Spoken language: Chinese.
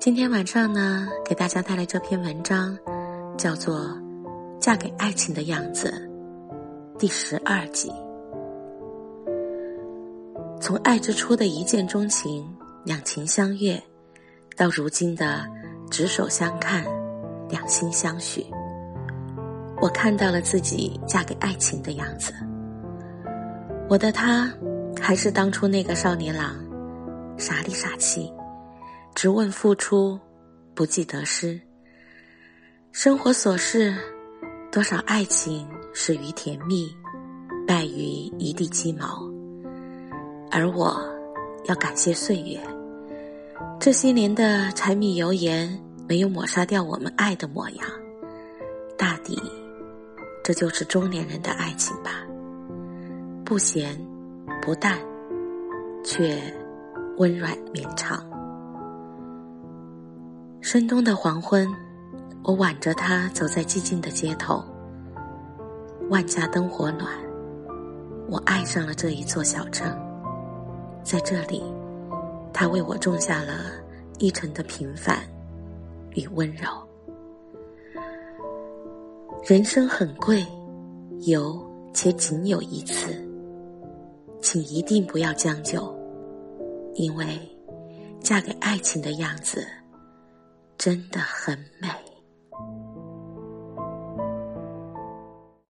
今天晚上呢，给大家带来这篇文章，叫做《嫁给爱情的样子》第十二集。从爱之初的一见钟情、两情相悦，到如今的执手相看、两心相许，我看到了自己嫁给爱情的样子。我的他，还是当初那个少年郎，傻里傻气。只问付出，不计得失。生活琐事，多少爱情始于甜蜜，败于一地鸡毛。而我，要感谢岁月，这些年的柴米油盐没有抹杀掉我们爱的模样。大抵，这就是中年人的爱情吧。不咸，不淡，却温软绵长。深冬的黄昏，我挽着他走在寂静的街头。万家灯火暖，我爱上了这一座小城。在这里，他为我种下了一城的平凡与温柔。人生很贵，有且仅有一次，请一定不要将就，因为嫁给爱情的样子。真的很美。